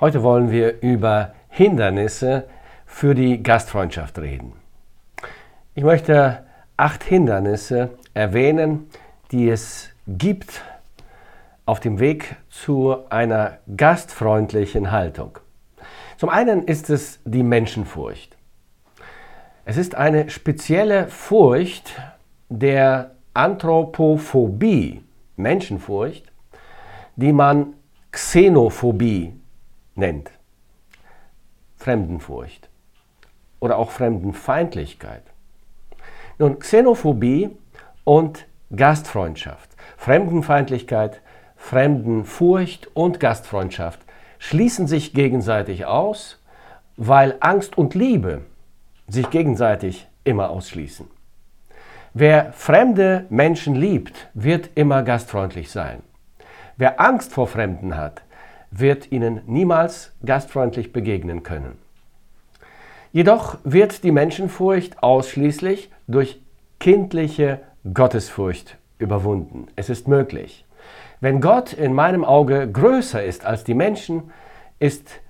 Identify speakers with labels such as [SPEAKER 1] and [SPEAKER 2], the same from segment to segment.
[SPEAKER 1] Heute wollen wir über Hindernisse für die Gastfreundschaft reden. Ich möchte acht Hindernisse erwähnen, die es gibt auf dem Weg zu einer gastfreundlichen Haltung. Zum einen ist es die Menschenfurcht. Es ist eine spezielle Furcht der Anthropophobie, Menschenfurcht, die man Xenophobie nennt. Fremdenfurcht oder auch Fremdenfeindlichkeit. Nun, Xenophobie und Gastfreundschaft, Fremdenfeindlichkeit, Fremdenfurcht und Gastfreundschaft schließen sich gegenseitig aus, weil Angst und Liebe sich gegenseitig immer ausschließen. Wer fremde Menschen liebt, wird immer gastfreundlich sein. Wer Angst vor Fremden hat, wird ihnen niemals gastfreundlich begegnen können. Jedoch wird die Menschenfurcht ausschließlich durch kindliche Gottesfurcht überwunden. Es ist möglich. Wenn Gott in meinem Auge größer ist als die Menschen, ist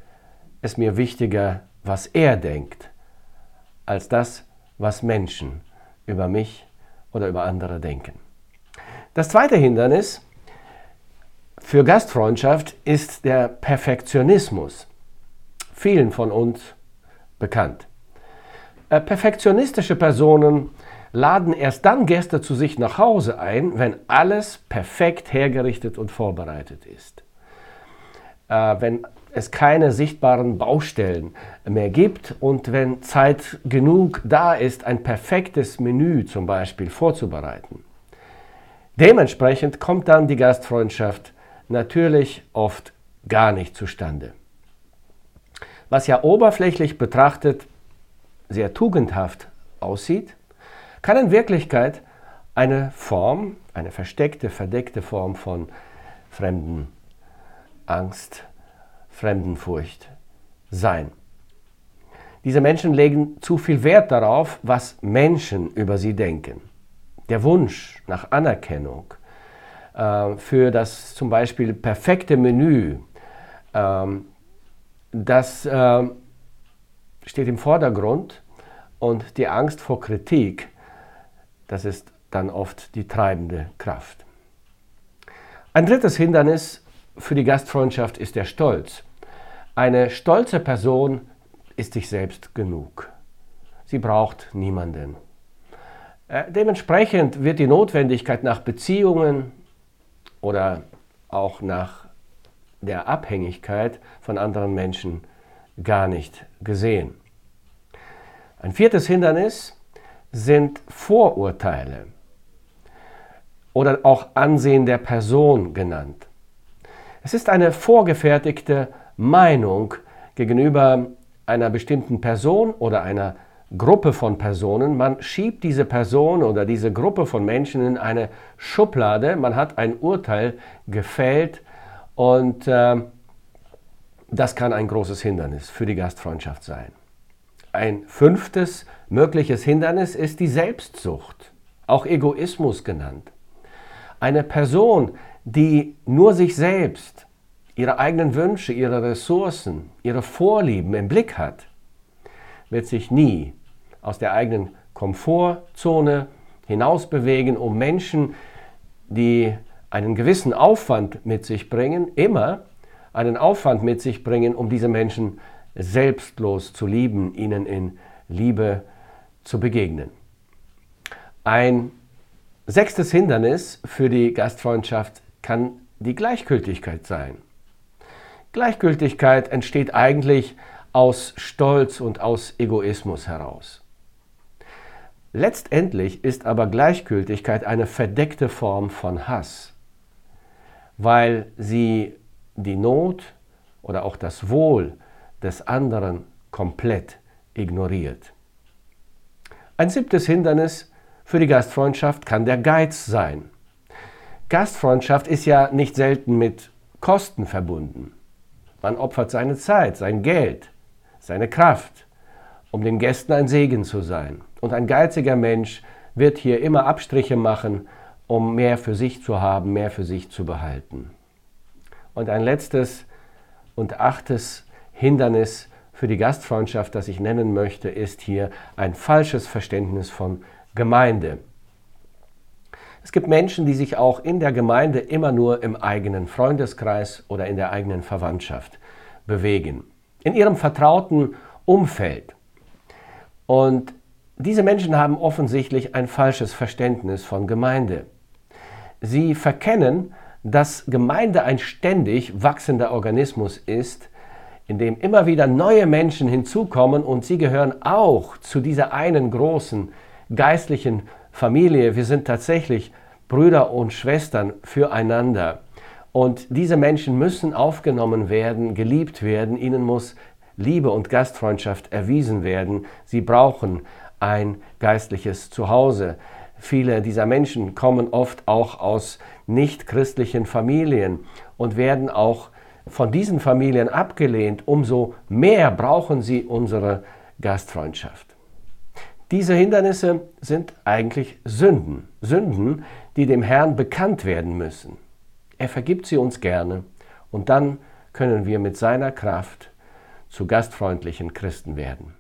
[SPEAKER 1] es mir wichtiger, was er denkt, als das, was Menschen über mich oder über andere denken. Das zweite Hindernis für Gastfreundschaft ist der Perfektionismus, vielen von uns bekannt. Äh, perfektionistische Personen laden erst dann Gäste zu sich nach Hause ein, wenn alles perfekt hergerichtet und vorbereitet ist. Äh, wenn es keine sichtbaren Baustellen mehr gibt und wenn Zeit genug da ist, ein perfektes Menü zum Beispiel vorzubereiten. Dementsprechend kommt dann die Gastfreundschaft natürlich oft gar nicht zustande. Was ja oberflächlich betrachtet sehr tugendhaft aussieht, kann in Wirklichkeit eine Form, eine versteckte, verdeckte Form von Fremden, Angst, Fremdenfurcht sein. Diese Menschen legen zu viel Wert darauf, was Menschen über sie denken. Der Wunsch nach Anerkennung, für das zum Beispiel perfekte Menü, ähm, das äh, steht im Vordergrund und die Angst vor Kritik, das ist dann oft die treibende Kraft. Ein drittes Hindernis für die Gastfreundschaft ist der Stolz. Eine stolze Person ist sich selbst genug. Sie braucht niemanden. Äh, dementsprechend wird die Notwendigkeit nach Beziehungen, oder auch nach der Abhängigkeit von anderen Menschen gar nicht gesehen. Ein viertes Hindernis sind Vorurteile oder auch Ansehen der Person genannt. Es ist eine vorgefertigte Meinung gegenüber einer bestimmten Person oder einer Gruppe von Personen. Man schiebt diese Person oder diese Gruppe von Menschen in eine Schublade. Man hat ein Urteil gefällt und äh, das kann ein großes Hindernis für die Gastfreundschaft sein. Ein fünftes mögliches Hindernis ist die Selbstsucht, auch Egoismus genannt. Eine Person, die nur sich selbst, ihre eigenen Wünsche, ihre Ressourcen, ihre Vorlieben im Blick hat, wird sich nie aus der eigenen Komfortzone hinaus bewegen, um Menschen, die einen gewissen Aufwand mit sich bringen, immer einen Aufwand mit sich bringen, um diese Menschen selbstlos zu lieben, ihnen in Liebe zu begegnen. Ein sechstes Hindernis für die Gastfreundschaft kann die Gleichgültigkeit sein. Gleichgültigkeit entsteht eigentlich aus Stolz und aus Egoismus heraus. Letztendlich ist aber Gleichgültigkeit eine verdeckte Form von Hass, weil sie die Not oder auch das Wohl des anderen komplett ignoriert. Ein siebtes Hindernis für die Gastfreundschaft kann der Geiz sein. Gastfreundschaft ist ja nicht selten mit Kosten verbunden. Man opfert seine Zeit, sein Geld, seine Kraft, um den Gästen ein Segen zu sein. Und ein geiziger Mensch wird hier immer Abstriche machen, um mehr für sich zu haben, mehr für sich zu behalten. Und ein letztes Und achtes Hindernis für die Gastfreundschaft, das ich nennen möchte, ist hier ein falsches Verständnis von Gemeinde. Es gibt Menschen, die sich auch in der Gemeinde immer nur im eigenen Freundeskreis oder in der eigenen Verwandtschaft bewegen, in ihrem vertrauten Umfeld. Und diese Menschen haben offensichtlich ein falsches Verständnis von Gemeinde. Sie verkennen, dass Gemeinde ein ständig wachsender Organismus ist, in dem immer wieder neue Menschen hinzukommen und sie gehören auch zu dieser einen großen geistlichen Familie. Wir sind tatsächlich Brüder und Schwestern füreinander. Und diese Menschen müssen aufgenommen werden, geliebt werden, ihnen muss Liebe und Gastfreundschaft erwiesen werden. Sie brauchen ein geistliches Zuhause. Viele dieser Menschen kommen oft auch aus nichtchristlichen Familien und werden auch von diesen Familien abgelehnt. Umso mehr brauchen sie unsere Gastfreundschaft. Diese Hindernisse sind eigentlich Sünden, Sünden, die dem Herrn bekannt werden müssen. Er vergibt sie uns gerne und dann können wir mit seiner Kraft zu gastfreundlichen Christen werden.